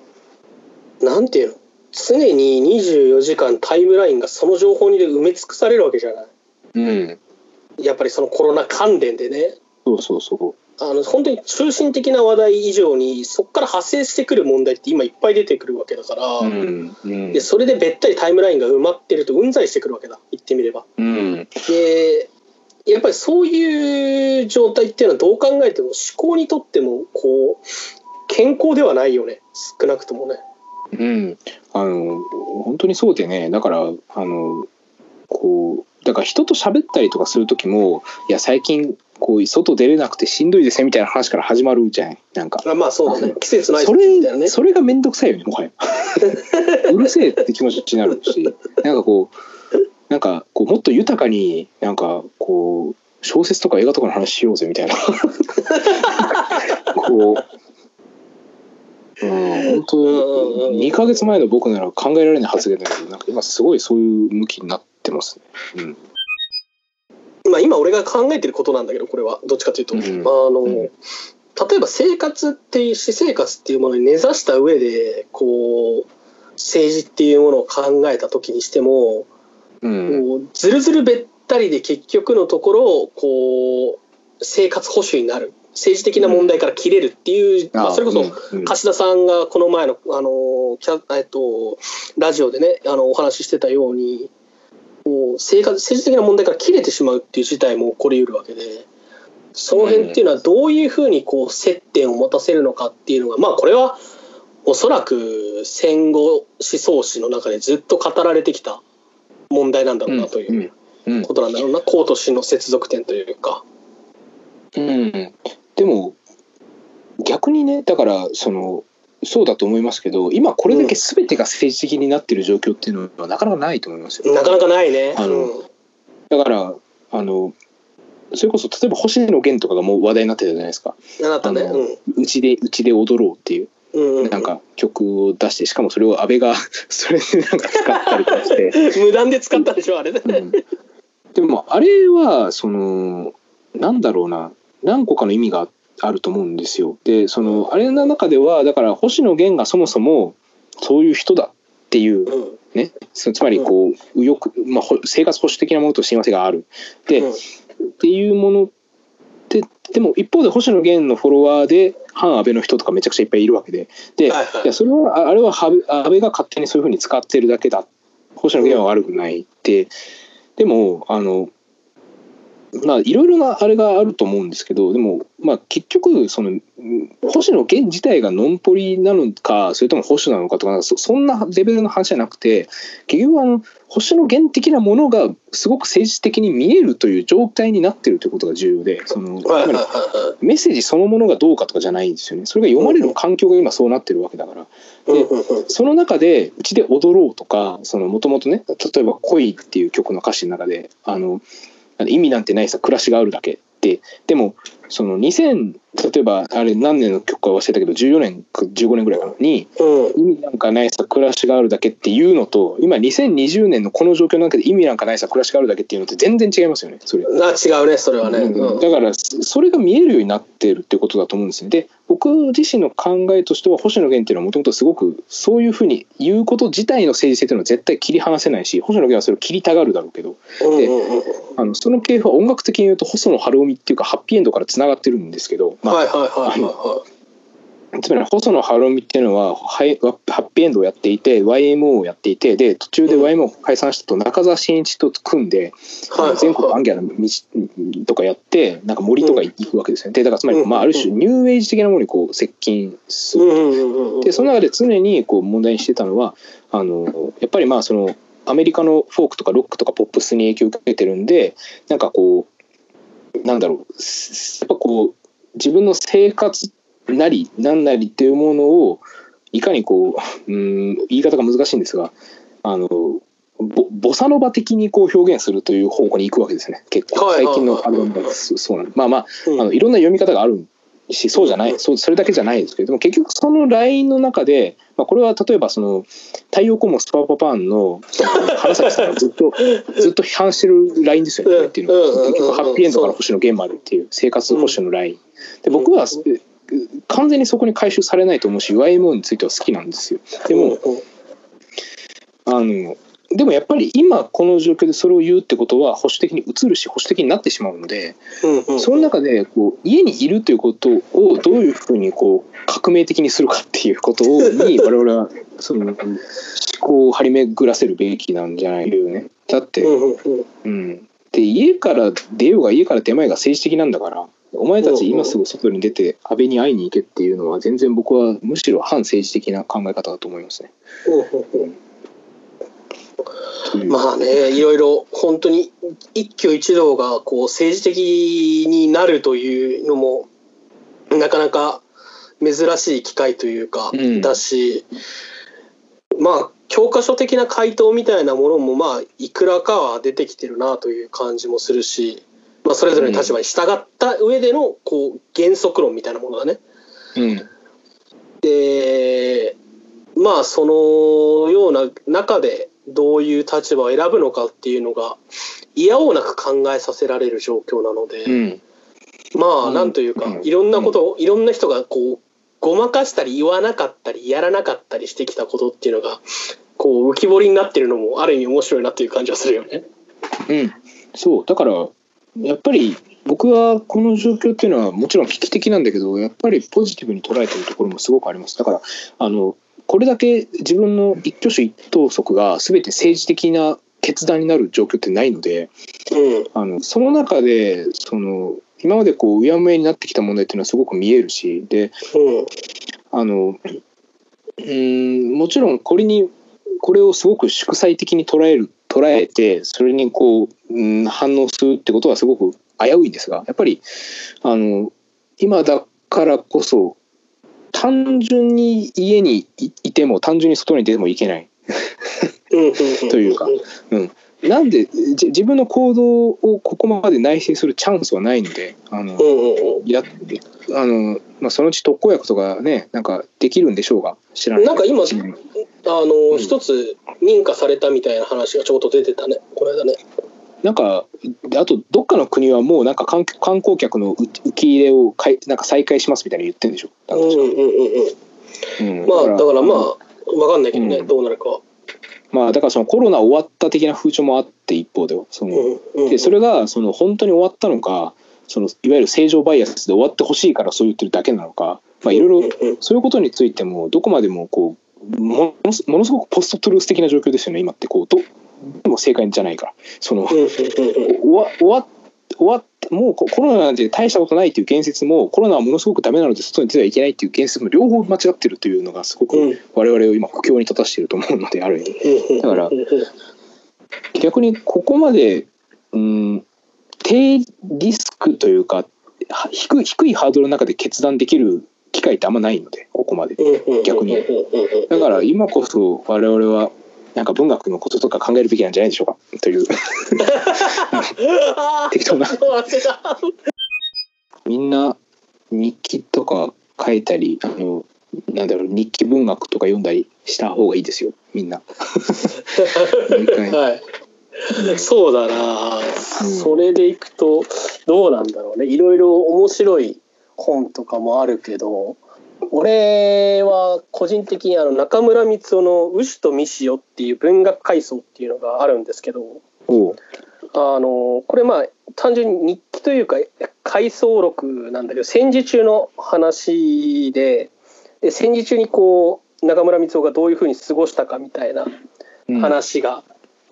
うん、なんていうの？常に24時間タイムラインがその情報にで埋め尽くされるわけじゃない。うん、やっぱりそのコロナ関連でね。そうそうそう。あの本当に中心的な話題以上にそこから派生してくる問題って今いっぱい出てくるわけだから、うんうん、でそれでべったりタイムラインが埋まってるとうんざりしてくるわけだ。言ってみれば。うん、でやっぱりそういう状態っていうのはどう考えても思考にとってもこう健康ではないよね。少なくともね。うん、あの本当にそうでね。だからあのこうだから人と喋ったりとかする時もいや最近こう外出れなくてしんどいですねみたいな話から始まるじゃないなんか。あまあそうだね。季節のそれそれが面倒くさいよねもはや。うるせえって気持ちになるし。なんかこうなんかこうもっと豊かになんかこう小説とか映画とかの話しようぜみたいな。こう。うん本当2か月前の僕なら考えられない発言だけどなんか今すごいそういう向きになってってますね。うん。まあ、今俺が考えてることなんだけどこれは。どっちかというと、うん、あの、うん、例えば生活っていう私生活っていうものに根ざした上でこう政治っていうものを考えた時にしても、うん。ずるずるべったりで結局のところこう生活保守になる。政治的な問題から切れるっていう、まあ、それこそうん。柏田さんがこの前のあのキャ、えっと、ラジオでねあのお話ししてたようにこう生活政治的な問題から切れてしまうっていう事態も起こりうるわけでその辺っていうのはどういうふうにこう接点を持たせるのかっていうのがまあこれはおそらく戦後思想史の中でずっと語られてきた問題なんだろうなという。うんうんことなんだろうな公と私の接続点というか。うん、でも逆にねだからそのそうだと思いますけど今これだけ全てが政治的になってる状況っていうのはなかなかないと思いますよ。なかなかないね。あのうんだからあのそれこそ例えば星野源とかがもう話題になってたじゃないですかなかったね。うちでうちで踊ろうっていうなんか曲を出してしかもそれを安倍が それでなんか使ったりとかして。無断で使ったでしょあれね。うんでもあれはそのなんだろうな何個かの意味があると思うんですよ。でそのあれの中ではだから星野源がそもそもそういう人だっていううん。ね。そつまりこう右翼、まあ、ほ生活保守的なものと親和性がある。で、うん。っていうものってでも一方で星野源のフォロワーで反安倍の人とかめちゃくちゃいっぱいいるわけで。で、はいはい。いやそれはああれは安倍安倍が勝手にそういうふうに使ってるだけだ。星野源は悪くないって、でもあのまあいろいろなあれがあると思うんですけどでもまあ結局そのうん星野源自体がノンポリなのかそれとも保守なのかとかそそんなレベルの話じゃなくて結局あの星野源的なものがすごく政治的に見えるという状態になってるということが重要でそのメッセージそのものがどうかとかじゃないんですよねそれが読まれる環境が今そうなってるわけだから。い。うんうんうんその中で「うちで踊ろう」とかもともとね例えば「恋」っていう曲の歌詞の中であの意味なんてないさ暮らしがあるだけででもその2000例えばあれ何年の曲か忘れたけど14年か15年ぐらいかなにうん意味なんかないさ暮らしがあるだけっていうのと今2020年のこの状況の中で意味なんかないさ暮らしがあるだけっていうのって全然違いますよねそれ。あ違うねそれはね。うんだからそそれが見えるようになってるってことだと思うんですね。で僕自身の考えとしては星野源っていうのはもともとすごくそういうふうに言うこと自体の政治性っていうのは絶対切り離せないし星野源はそれを切りたがるだろうけどうんうんうんあのその系譜は音楽的に言うと細野晴臣っていうかハッピーエンドからつながってるんですけど、まあはいはいはいはつまり細野晴臣っていうのはハイハッピーエンドをやっていて YMO をやっていてで途中で YMO を解散したと中澤慎一と組んで、いはいはい。全国アンギャの道とかやってなんか森とか行くわけですよね。でだからつまり、うんまあ、ある種ニューエイジ的なものにこう接近する。うんうんうんうん。でその中で常にこう問題にしてたのはあのやっぱりまあそのアメリカのフォークとかロックとかポップスに影響を受けてるんでなんかこうなんだろうすやっぱこう自分の生活なりなんなりっていうものをいかにこう うん言い方が難しいんですがあのボボサノバ的にこう表現するという方向に行くわけですね。結構最近のアルバムがそそうなんまあまあうん。あのいろんな読み方があるしそうじゃないそうそれだけじゃないですけれども結局そのラインの中で、まあ、これは例えばその太陽光もスパパパーンの原崎さんがずっと ずっと批判してるラインですよねこれっていうのは結局ハッピーエンドから星野源までっていう生活保守のライン。で僕はえ完全にそこに回収されないと思うし YMO については好きなんですよ。でもあのでもやっぱり今この状況でそれを言うってことは保守的に移るし保守的になってしまうのでうんうんその中でこう家にいるということをどういうふうにこう革命的にするかっていうことをに 我々はその思考を張り巡らせるべきなんじゃないよね。だって、うんうんうんうん、で家から出ようが家から出まいが政治的なんだからお前たち今すぐ外に出て安倍に会いに行けっていうのは全然僕はむしろ反政治的な考え方だと思いますね。うんまあねいろいろ本当に一挙一動がこう政治的になるというのもなかなか珍しい機会というか、うん。だしまあ教科書的な回答みたいなものもまあいくらかは出てきてるなという感じもするし、まあ、それぞれの立場に従った上でのこう原則論みたいなものがね。うん。でまあそのような中でどういう立場を選ぶのかっていうのが嫌おうなく考えさせられる状況なので、うん。まあうん。なんというかうん。いろんなことをいろんな人がこうごまかしたり言わなかったりやらなかったりしてきたことっていうのがこう浮き彫りになってるのもある意味面白いなという感じはするよね。うん、そう。だからやっぱり僕はこの状況っていうのはもちろん危機的なんだけどやっぱりポジティブに捉えてるところもすごくあります。だからあのこれだけ自分の一挙手一投足が全て政治的な決断になる状況ってないのでうん。あのその中でその今までこううやむやになってきた問題っていうのはすごく見えるしでうん。あのうんもちろんこれにこれをすごく祝祭的に捉える捉えてそれにこう、うん、反応するってことはすごく危ういんですがやっぱりあの今だからこそ単純に家にいいても単純に外に出てもいけない。うんうんというか。なんでじ自分の行動をここまで内省するチャンスはないのであの、うんうんうん。やあの、まあ、そのうち特効薬とかねなんかできるんでしょうが知らない。なんか今うん。あの、ん一つ認可されたみたいな話がちょうど出てたね。この間ね。なんかであとどっかの国はもうなんか観観光客の受受け入れをかいなんか再開しますみたいな言ってるんでしょ？うんうんうんうん。うん。まあだからまあわかんないけどね、うん。どうなるかは。まあだからそのコロナ終わった的な風潮もあって一方ではその、でそれがその本当に終わったのかそのいわゆる正常バイアスで終わってほしいからそう言ってるだけなのか、まあ、いろいろそういうことについてもどこまでもこうものすものすごくポストトゥルース的な状況ですよね今ってこうどでも正解じゃないから。その終わ終わ終わっもうココロナなんて大したことないっていう言説もコロナはものすごくダメなので外に出てはいけないっていう言説も両方間違ってるというのがすごくうん。我々を今苦境に立たしていると思うのである意味。うんだから逆にここまでうん低リスクというかは低い低いハードルの中で決断できる機会ってあんまないのでここまで。うん。逆に。だから今こそ我々はなんか文学のこととか考えるべきなんじゃないでしょうか。という。適当な。みんな日記とか書いたりあのなんだろう日記文学とか読んだりした方がいいですよ。みんな。はい。そうだな、それでいくとどうなんだろうね。いろいろ面白い本とかもあるけど俺は個人的にあの中村光夫の「牛とミシオ」っていう文学回想っていうのがあるんですけどあのこれまあ単純に日記というか回想録なんだけど戦時中の話でで戦時中にこう中村光夫がどういうふうに過ごしたかみたいなうん。話が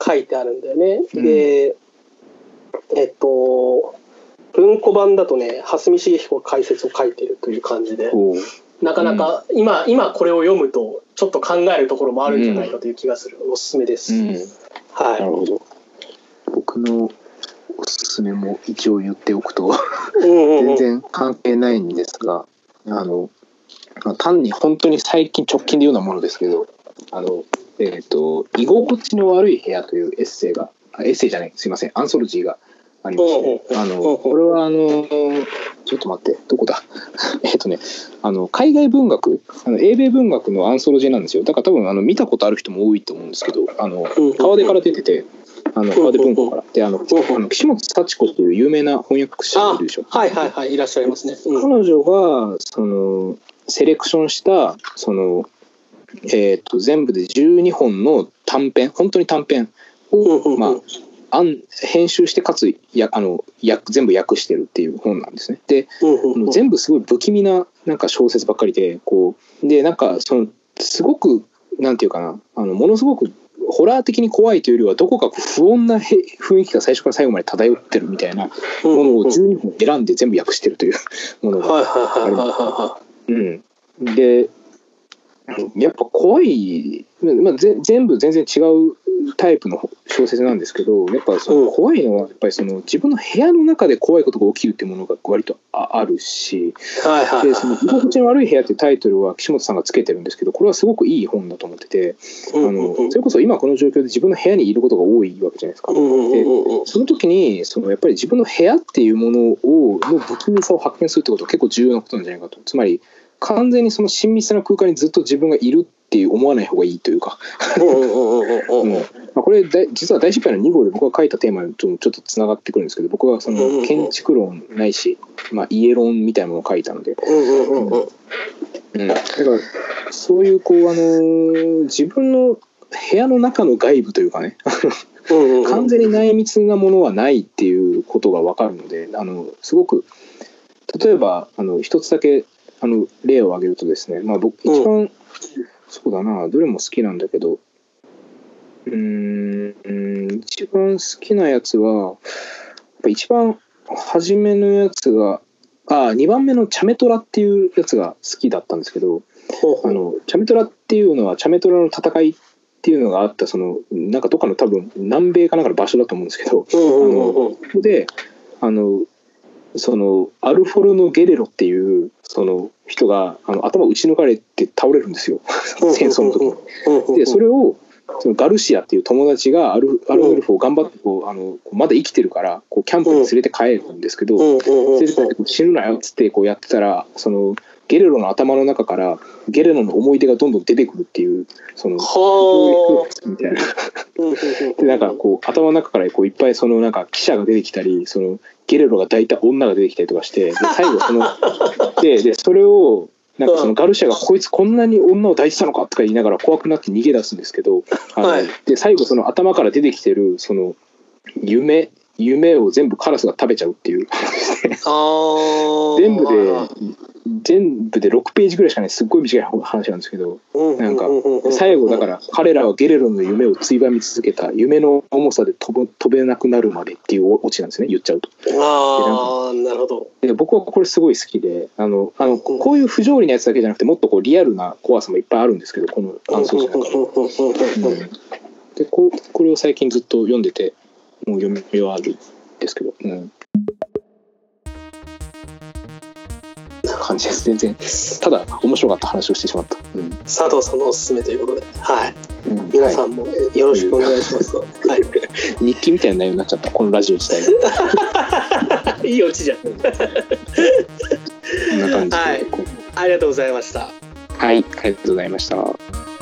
書いてあるんだよね。うん。でえっと文庫版だとね蓮見茂彦が解説を書いてるという感じでなかなか今今これを読むとちょっと考えるところもあるんじゃないかという気がする、おすすめです。うん。はい。なるほど。僕のおすすめも一応言っておくと。うんうんうん。全然関係ないんですが、あのまあ単に本当に最近直近で言うようなものですけど、あのえっ、と居心地の悪い部屋というエッセイが、あエッセイじゃない、すいません、アンソロジーがありまして、あのこれはあのちょっと待って、どこだ？えっとね、あの海外文学、あの英米文学のアンソロジーなんですよ。だから多分あの見たことある人も多いと思うんですけど、あのうん。川出から出てて、あの川出文庫から。で、あの、あの岸本幸子という有名な翻訳者がいるでしょ。はいはいはいいらっしゃいますね。うん。彼女がそのセレクションしたその、えー、と全部で12本の短編本当に短編を、まあ、編集してかつやあのや全部訳してるっていう本なんですね。でうんうんうん。全部すごい不気味ななんか小説ばっかりでこうでなんかそのすごくなんていうかなあのものすごくホラー的に怖いというよりはどこか不穏なへ雰囲気が最初から最後まで漂ってるみたいなものを12本選んで全部訳してるという ものがはいはいはいはいはうん、でやっぱ怖い、まあ、ぜ全部全然違うタイプの小説なんですけどやっぱそうん。の怖いのはやっぱりその自分の部屋の中で怖いことが起きるっていうものが割とああるしでその「居心地の悪い部屋」っていうタイトルは岸本さんがつけてるんですけどこれはすごくいい本だと思っててあのそれこそ今この状況で自分の部屋にいることが多いわけじゃないですか。うんうんうんうん。その時にそのやっぱり自分の部屋っていうものをの不気味さを発見するってことは結構重要なことなんじゃないかと。つまり完全にその親密な空間にずっと自分がいるっていう思わない方がいいというか、これ大実は大失敗の2号で僕が書いたテーマとちょっとつながってくるんですけど僕はその建築論ないし、まあ、家論みたいなものを書いたので。だからそういうこうあの自分の部屋の中の外部というかね。完全に内密なものはないっていうことが分かるのであのすごく例えばあの一つだけあの例を挙げるとですね、まあ、僕一番、そうだなどれも好きなんだけど。うーんうん一番好きなやつはやっぱ一番初めのやつがあ2番目のチャメトラっていうやつが好きだったんですけどあのチャメトラっていうのはチャメトラの戦いっていうのがあったそのなんかどっかの多分南米かなんかの場所だと思うんですけどうんうんうんうん。そこであのそのアルフォルノ・ゲレロっていうその人があの頭打ち抜かれて倒れるんですよ戦争の時に。でそれをそのガルシアっていう友達がアルアルフォルフを頑張ってこうあのこうまだ生きてるからこうキャンプに連れて帰るんですけど、死ぬなよっつってこうやってたらそのゲレロの頭の中からゲレロの思い出がどんどん出てくるっていうそのはみたいな。うん かこう頭の中からこういっぱいそのなんか記者が出てきたりそのゲレロが抱いた女が出てきたりとかしてで最後その ででそれをなんかそのガルシアがこいつこんなに女を抱いてたのかとか言いながら怖くなって逃げ出すんですけどはい。で最後その頭から出てきてるその夢夢を全部カラスが食べちゃうっていう。全部で全部で6ページぐらいしかないすっごい短い話なんですけどなんか最後だから彼らはゲレロの夢をついばみ続けた夢の重さで飛ぶ飛べなくなるまでっていうオチなんですね言っちゃうと。ああなるほど。で僕はこれすごい好きであのあのこういう不条理なやつだけじゃなくてもっとこうリアルな怖さもいっぱいあるんですけどこの暗想の中で,、うん、でこうこれを最近ずっと読んでてもう読み終わるんですけど、うん、な感じです。全然。ただ面白かった話をしてしまった、うん。佐藤さんのおすすめということで、はい、うん。皆さんもよろしくお願いします。はい、日記みたいな内容になっちゃった。このラジオ自体が。いいオチじゃん。こんな感じで、はい。ありがとうございました。はい、ありがとうございました。